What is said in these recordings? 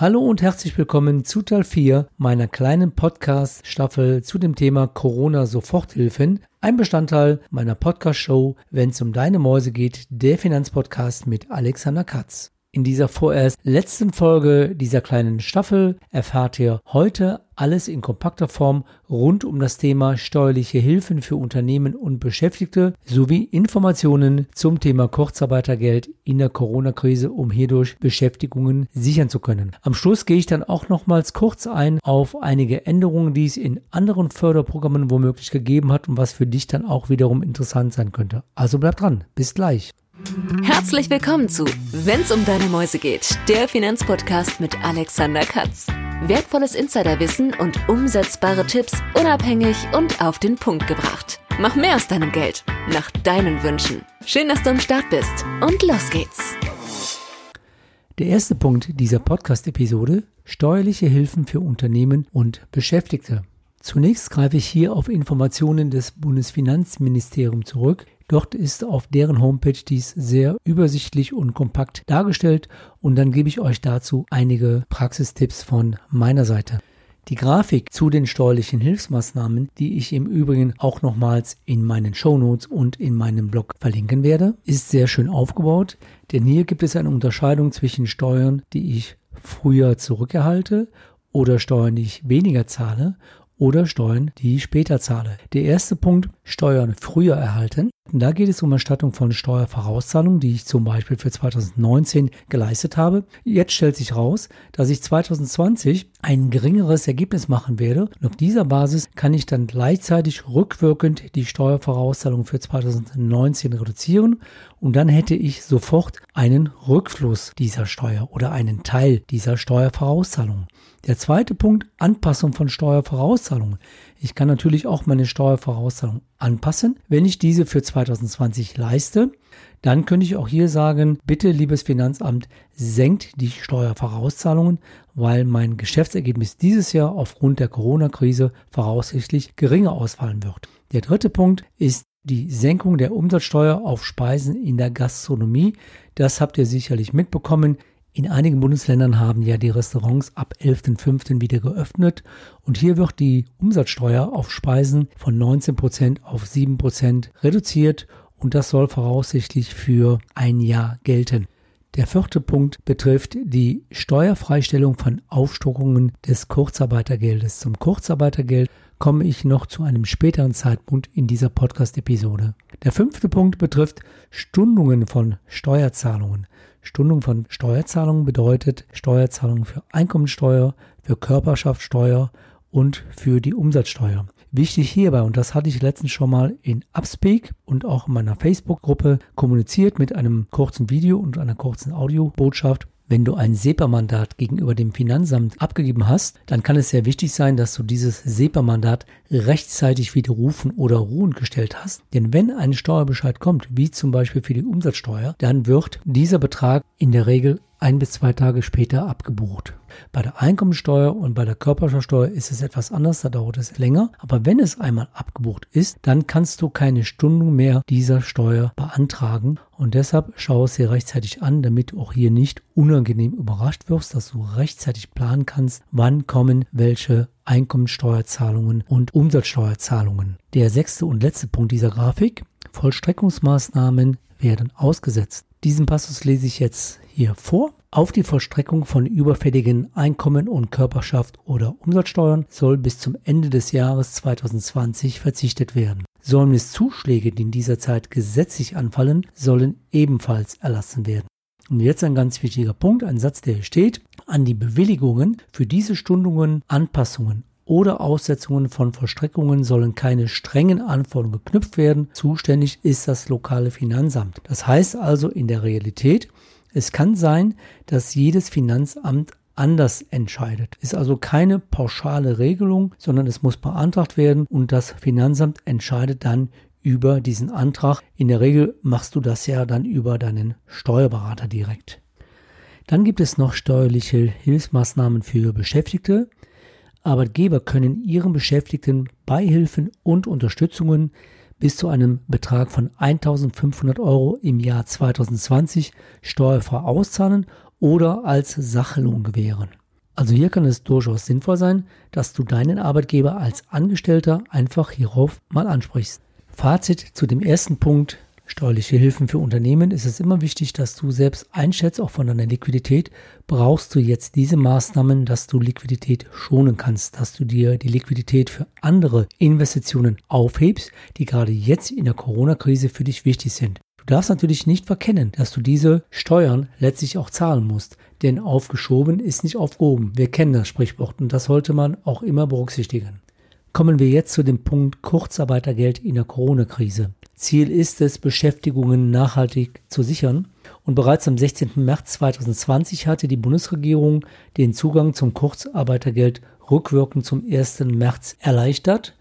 Hallo und herzlich willkommen zu Teil 4 meiner kleinen Podcast-Staffel zu dem Thema Corona-Soforthilfen. Ein Bestandteil meiner Podcast-Show, wenn es um deine Mäuse geht, der Finanzpodcast mit Alexander Katz. In dieser vorerst letzten Folge dieser kleinen Staffel erfahrt ihr heute alles in kompakter Form rund um das Thema steuerliche Hilfen für Unternehmen und Beschäftigte sowie Informationen zum Thema Kurzarbeitergeld in der Corona-Krise, um hierdurch Beschäftigungen sichern zu können. Am Schluss gehe ich dann auch nochmals kurz ein auf einige Änderungen, die es in anderen Förderprogrammen womöglich gegeben hat und was für dich dann auch wiederum interessant sein könnte. Also bleib dran. Bis gleich. Herzlich willkommen zu Wenn's um deine Mäuse geht, der Finanzpodcast mit Alexander Katz. Wertvolles Insiderwissen und umsetzbare Tipps unabhängig und auf den Punkt gebracht. Mach mehr aus deinem Geld, nach deinen Wünschen. Schön, dass du am Start bist und los geht's. Der erste Punkt dieser Podcast-Episode: steuerliche Hilfen für Unternehmen und Beschäftigte. Zunächst greife ich hier auf Informationen des Bundesfinanzministeriums zurück, Dort ist auf deren Homepage dies sehr übersichtlich und kompakt dargestellt und dann gebe ich euch dazu einige Praxistipps von meiner Seite. Die Grafik zu den steuerlichen Hilfsmaßnahmen, die ich im Übrigen auch nochmals in meinen Shownotes und in meinem Blog verlinken werde, ist sehr schön aufgebaut, denn hier gibt es eine Unterscheidung zwischen Steuern, die ich früher zurückerhalte oder Steuern, die ich weniger zahle oder Steuern, die ich später zahle. Der erste Punkt, Steuern früher erhalten. Da geht es um Erstattung von Steuervorauszahlungen, die ich zum Beispiel für 2019 geleistet habe. Jetzt stellt sich raus, dass ich 2020 ein geringeres Ergebnis machen werde. Und auf dieser Basis kann ich dann gleichzeitig rückwirkend die Steuervorauszahlung für 2019 reduzieren und dann hätte ich sofort einen Rückfluss dieser Steuer oder einen Teil dieser Steuervorauszahlung. Der zweite Punkt, Anpassung von Steuervorauszahlungen. Ich kann natürlich auch meine Steuervorauszahlung anpassen. Wenn ich diese für 2020 leiste, dann könnte ich auch hier sagen, bitte liebes Finanzamt, senkt die Steuervorauszahlungen, weil mein Geschäftsergebnis dieses Jahr aufgrund der Corona-Krise voraussichtlich geringer ausfallen wird. Der dritte Punkt ist die Senkung der Umsatzsteuer auf Speisen in der Gastronomie. Das habt ihr sicherlich mitbekommen. In einigen Bundesländern haben ja die Restaurants ab 11.05. wieder geöffnet und hier wird die Umsatzsteuer auf Speisen von 19% auf 7% reduziert und das soll voraussichtlich für ein Jahr gelten. Der vierte Punkt betrifft die Steuerfreistellung von Aufstockungen des Kurzarbeitergeldes. Zum Kurzarbeitergeld komme ich noch zu einem späteren Zeitpunkt in dieser Podcast-Episode. Der fünfte Punkt betrifft Stundungen von Steuerzahlungen. Stundung von Steuerzahlungen bedeutet Steuerzahlungen für Einkommensteuer, für Körperschaftssteuer und für die Umsatzsteuer. Wichtig hierbei, und das hatte ich letztens schon mal in Upspeak und auch in meiner Facebook-Gruppe kommuniziert mit einem kurzen Video und einer kurzen Audiobotschaft, wenn du ein SEPA-Mandat gegenüber dem Finanzamt abgegeben hast, dann kann es sehr wichtig sein, dass du dieses SEPA-Mandat rechtzeitig widerrufen oder ruhend gestellt hast. Denn wenn ein Steuerbescheid kommt, wie zum Beispiel für die Umsatzsteuer, dann wird dieser Betrag in der Regel ein bis zwei Tage später abgebucht. Bei der Einkommensteuer und bei der Körperschaftsteuer ist es etwas anders, da dauert es länger. Aber wenn es einmal abgebucht ist, dann kannst du keine Stundung mehr dieser Steuer beantragen. Und deshalb schau es dir rechtzeitig an, damit du auch hier nicht unangenehm überrascht wirst, dass du rechtzeitig planen kannst, wann kommen welche Einkommensteuerzahlungen und Umsatzsteuerzahlungen. Der sechste und letzte Punkt dieser Grafik. Vollstreckungsmaßnahmen werden ausgesetzt. Diesen Passus lese ich jetzt hier vor. Auf die Vollstreckung von überfälligen Einkommen und Körperschaft oder Umsatzsteuern soll bis zum Ende des Jahres 2020 verzichtet werden. Säumniszuschläge, die in dieser Zeit gesetzlich anfallen, sollen ebenfalls erlassen werden. Und jetzt ein ganz wichtiger Punkt, ein Satz, der hier steht. An die Bewilligungen für diese Stundungen, Anpassungen oder Aussetzungen von Vollstreckungen sollen keine strengen Anforderungen geknüpft werden. Zuständig ist das lokale Finanzamt. Das heißt also in der Realität, es kann sein, dass jedes Finanzamt anders entscheidet. Ist also keine pauschale Regelung, sondern es muss beantragt werden und das Finanzamt entscheidet dann über diesen Antrag. In der Regel machst du das ja dann über deinen Steuerberater direkt. Dann gibt es noch steuerliche Hilfsmaßnahmen für Beschäftigte. Arbeitgeber können ihren Beschäftigten Beihilfen und Unterstützungen bis zu einem Betrag von 1500 Euro im Jahr 2020 steuerfrei auszahlen oder als Sachelung gewähren. Also hier kann es durchaus sinnvoll sein, dass du deinen Arbeitgeber als Angestellter einfach hierauf mal ansprichst. Fazit zu dem ersten Punkt, steuerliche Hilfen für Unternehmen, ist es immer wichtig, dass du selbst einschätzt, auch von deiner Liquidität, brauchst du jetzt diese Maßnahmen, dass du Liquidität schonen kannst, dass du dir die Liquidität für andere Investitionen aufhebst, die gerade jetzt in der Corona-Krise für dich wichtig sind. Du darfst natürlich nicht verkennen, dass du diese Steuern letztlich auch zahlen musst, denn aufgeschoben ist nicht aufgehoben. Wir kennen das Sprichwort und das sollte man auch immer berücksichtigen. Kommen wir jetzt zu dem Punkt Kurzarbeitergeld in der Corona-Krise. Ziel ist es, Beschäftigungen nachhaltig zu sichern. Und bereits am 16. März 2020 hatte die Bundesregierung den Zugang zum Kurzarbeitergeld rückwirkend zum 1. März erleichtert.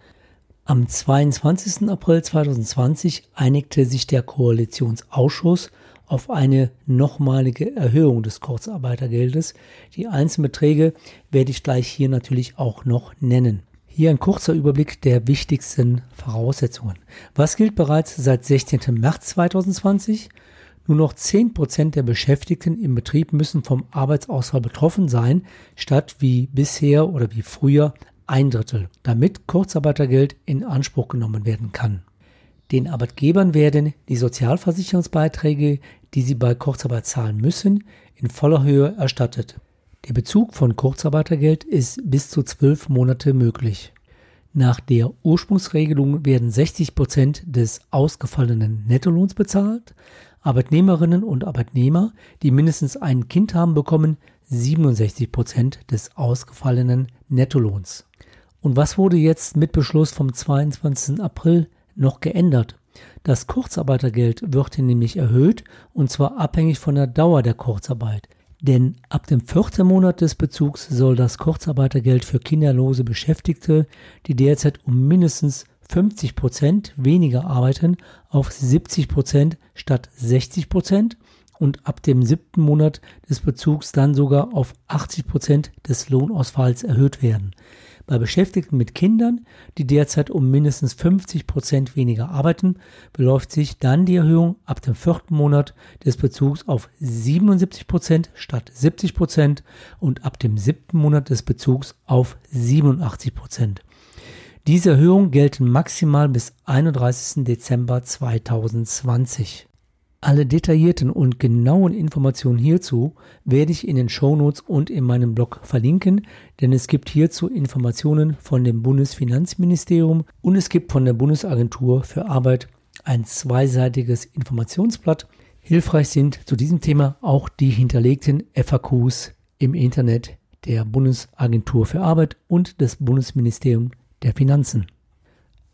Am 22. April 2020 einigte sich der Koalitionsausschuss auf eine nochmalige Erhöhung des Kurzarbeitergeldes. Die einzelnen Beträge werde ich gleich hier natürlich auch noch nennen. Hier ein kurzer Überblick der wichtigsten Voraussetzungen. Was gilt bereits seit 16. März 2020? Nur noch 10% der Beschäftigten im Betrieb müssen vom Arbeitsausfall betroffen sein, statt wie bisher oder wie früher ein Drittel, damit Kurzarbeitergeld in Anspruch genommen werden kann. Den Arbeitgebern werden die Sozialversicherungsbeiträge, die sie bei Kurzarbeit zahlen müssen, in voller Höhe erstattet. Der Bezug von Kurzarbeitergeld ist bis zu zwölf Monate möglich. Nach der Ursprungsregelung werden 60 Prozent des ausgefallenen Nettolohns bezahlt. Arbeitnehmerinnen und Arbeitnehmer, die mindestens ein Kind haben, bekommen 67 Prozent des ausgefallenen Nettolohns. Und was wurde jetzt mit Beschluss vom 22. April noch geändert? Das Kurzarbeitergeld wird nämlich erhöht und zwar abhängig von der Dauer der Kurzarbeit. Denn ab dem vierten Monat des Bezugs soll das Kurzarbeitergeld für kinderlose Beschäftigte, die derzeit um mindestens 50 Prozent weniger arbeiten, auf 70 Prozent statt 60 Prozent und ab dem siebten Monat des Bezugs dann sogar auf 80 Prozent des Lohnausfalls erhöht werden. Bei Beschäftigten mit Kindern, die derzeit um mindestens 50 Prozent weniger arbeiten, beläuft sich dann die Erhöhung ab dem vierten Monat des Bezugs auf 77 Prozent statt 70 Prozent und ab dem siebten Monat des Bezugs auf 87 Prozent. Diese Erhöhungen gelten maximal bis 31. Dezember 2020. Alle detaillierten und genauen Informationen hierzu werde ich in den Shownotes und in meinem Blog verlinken, denn es gibt hierzu Informationen von dem Bundesfinanzministerium und es gibt von der Bundesagentur für Arbeit ein zweiseitiges Informationsblatt. Hilfreich sind zu diesem Thema auch die hinterlegten FAQs im Internet der Bundesagentur für Arbeit und des Bundesministeriums der Finanzen.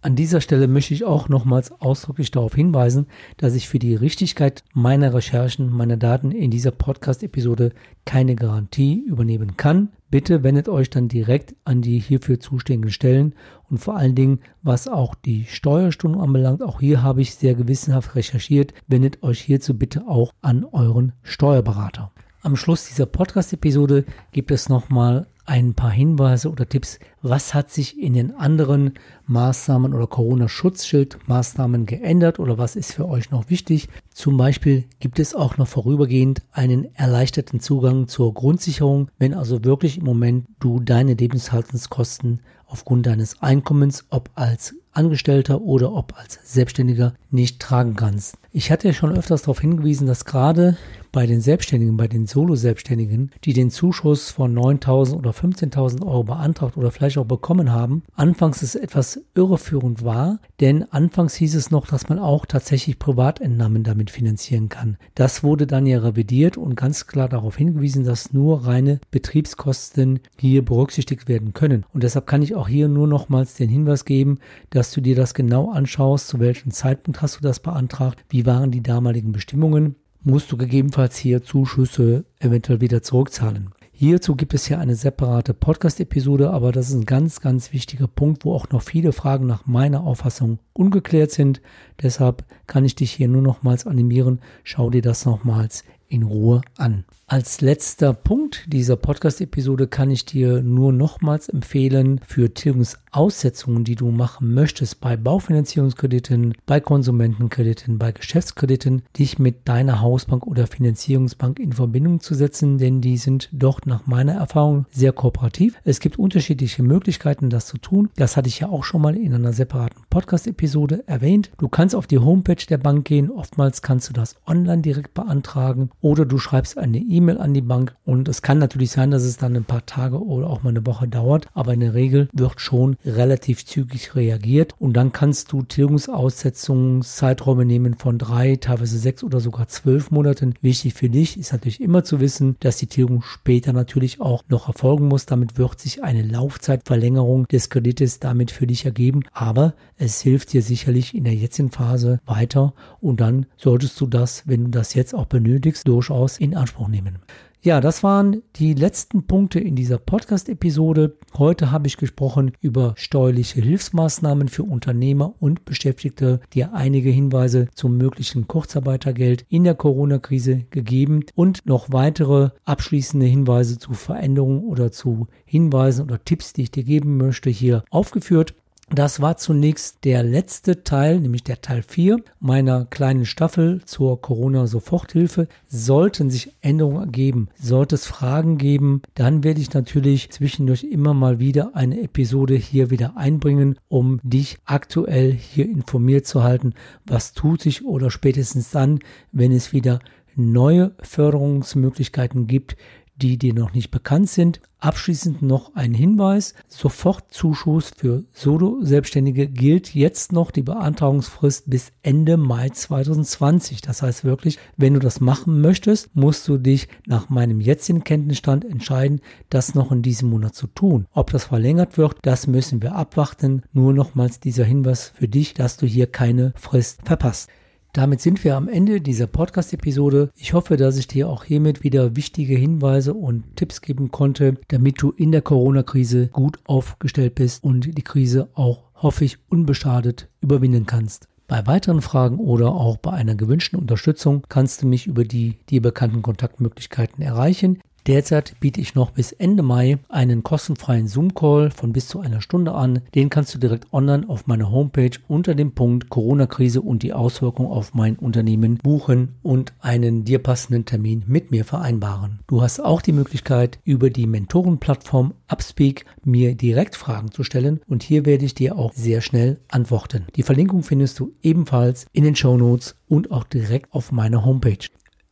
An dieser Stelle möchte ich auch nochmals ausdrücklich darauf hinweisen, dass ich für die Richtigkeit meiner Recherchen, meiner Daten in dieser Podcast-Episode keine Garantie übernehmen kann. Bitte wendet euch dann direkt an die hierfür zuständigen Stellen und vor allen Dingen, was auch die Steuerstunden anbelangt, auch hier habe ich sehr gewissenhaft recherchiert, wendet euch hierzu bitte auch an euren Steuerberater. Am Schluss dieser Podcast-Episode gibt es nochmal ein paar Hinweise oder Tipps, was hat sich in den anderen Maßnahmen oder Corona-Schutzschild-Maßnahmen geändert oder was ist für euch noch wichtig. Zum Beispiel gibt es auch noch vorübergehend einen erleichterten Zugang zur Grundsicherung, wenn also wirklich im Moment du deine Lebenshaltungskosten aufgrund deines Einkommens, ob als Angestellter oder ob als Selbstständiger, nicht tragen kannst. Ich hatte ja schon öfters darauf hingewiesen, dass gerade bei den Selbstständigen, bei den Solo-Selbstständigen, die den Zuschuss von 9.000 oder 15.000 Euro beantragt oder vielleicht auch bekommen haben, anfangs es etwas irreführend war, denn anfangs hieß es noch, dass man auch tatsächlich Privatentnahmen damit finanzieren kann. Das wurde dann ja revidiert und ganz klar darauf hingewiesen, dass nur reine Betriebskosten hier berücksichtigt werden können. Und deshalb kann ich auch hier nur nochmals den Hinweis geben, dass du dir das genau anschaust, zu welchem Zeitpunkt hast du das beantragt, wie waren die damaligen Bestimmungen musst du gegebenenfalls hier Zuschüsse eventuell wieder zurückzahlen. Hierzu gibt es ja eine separate Podcast-Episode, aber das ist ein ganz, ganz wichtiger Punkt, wo auch noch viele Fragen nach meiner Auffassung ungeklärt sind. Deshalb kann ich dich hier nur nochmals animieren, schau dir das nochmals in Ruhe an. Als letzter Punkt dieser Podcast-Episode kann ich dir nur nochmals empfehlen, für Tilgungsaussetzungen, die du machen möchtest bei Baufinanzierungskrediten, bei Konsumentenkrediten, bei Geschäftskrediten, dich mit deiner Hausbank oder Finanzierungsbank in Verbindung zu setzen, denn die sind dort nach meiner Erfahrung sehr kooperativ. Es gibt unterschiedliche Möglichkeiten, das zu tun. Das hatte ich ja auch schon mal in einer separaten Podcast-Episode erwähnt. Du kannst auf die Homepage der Bank gehen. Oftmals kannst du das online direkt beantragen oder du schreibst eine E-Mail E-Mail an die Bank und es kann natürlich sein, dass es dann ein paar Tage oder auch mal eine Woche dauert, aber in der Regel wird schon relativ zügig reagiert und dann kannst du Tilgungsaussetzungszeiträume nehmen von drei, teilweise sechs oder sogar zwölf Monaten. Wichtig für dich ist natürlich immer zu wissen, dass die Tilgung später natürlich auch noch erfolgen muss. Damit wird sich eine Laufzeitverlängerung des Kredites damit für dich ergeben, aber es hilft dir sicherlich in der jetzigen Phase weiter und dann solltest du das, wenn du das jetzt auch benötigst, durchaus in Anspruch nehmen nehmen. Ja, das waren die letzten Punkte in dieser Podcast-Episode. Heute habe ich gesprochen über steuerliche Hilfsmaßnahmen für Unternehmer und Beschäftigte, dir einige Hinweise zum möglichen Kurzarbeitergeld in der Corona-Krise gegeben und noch weitere abschließende Hinweise zu Veränderungen oder zu Hinweisen oder Tipps, die ich dir geben möchte, hier aufgeführt. Das war zunächst der letzte Teil, nämlich der Teil 4 meiner kleinen Staffel zur Corona-Soforthilfe. Sollten sich Änderungen ergeben, sollte es Fragen geben, dann werde ich natürlich zwischendurch immer mal wieder eine Episode hier wieder einbringen, um dich aktuell hier informiert zu halten, was tut sich oder spätestens dann, wenn es wieder neue Förderungsmöglichkeiten gibt, die dir noch nicht bekannt sind. Abschließend noch ein Hinweis. Sofortzuschuss für Solo-Selbstständige gilt jetzt noch die Beantragungsfrist bis Ende Mai 2020. Das heißt wirklich, wenn du das machen möchtest, musst du dich nach meinem jetzigen Kenntnisstand entscheiden, das noch in diesem Monat zu tun. Ob das verlängert wird, das müssen wir abwarten. Nur nochmals dieser Hinweis für dich, dass du hier keine Frist verpasst. Damit sind wir am Ende dieser Podcast-Episode. Ich hoffe, dass ich dir auch hiermit wieder wichtige Hinweise und Tipps geben konnte, damit du in der Corona-Krise gut aufgestellt bist und die Krise auch, hoffe ich, unbeschadet überwinden kannst. Bei weiteren Fragen oder auch bei einer gewünschten Unterstützung kannst du mich über die dir bekannten Kontaktmöglichkeiten erreichen. Derzeit biete ich noch bis Ende Mai einen kostenfreien Zoom-Call von bis zu einer Stunde an. Den kannst du direkt online auf meiner Homepage unter dem Punkt Corona-Krise und die Auswirkungen auf mein Unternehmen buchen und einen dir passenden Termin mit mir vereinbaren. Du hast auch die Möglichkeit, über die Mentorenplattform Upspeak mir direkt Fragen zu stellen und hier werde ich dir auch sehr schnell antworten. Die Verlinkung findest du ebenfalls in den Show Notes und auch direkt auf meiner Homepage.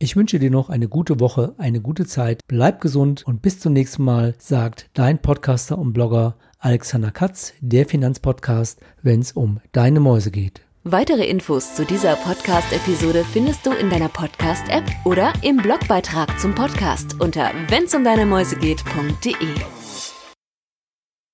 Ich wünsche dir noch eine gute Woche, eine gute Zeit. Bleib gesund und bis zum nächsten Mal, sagt dein Podcaster und Blogger Alexander Katz, der Finanzpodcast, wenn es um deine Mäuse geht. Weitere Infos zu dieser Podcast-Episode findest du in deiner Podcast-App oder im Blogbeitrag zum Podcast unter wennsumdeinemäusegeht.de.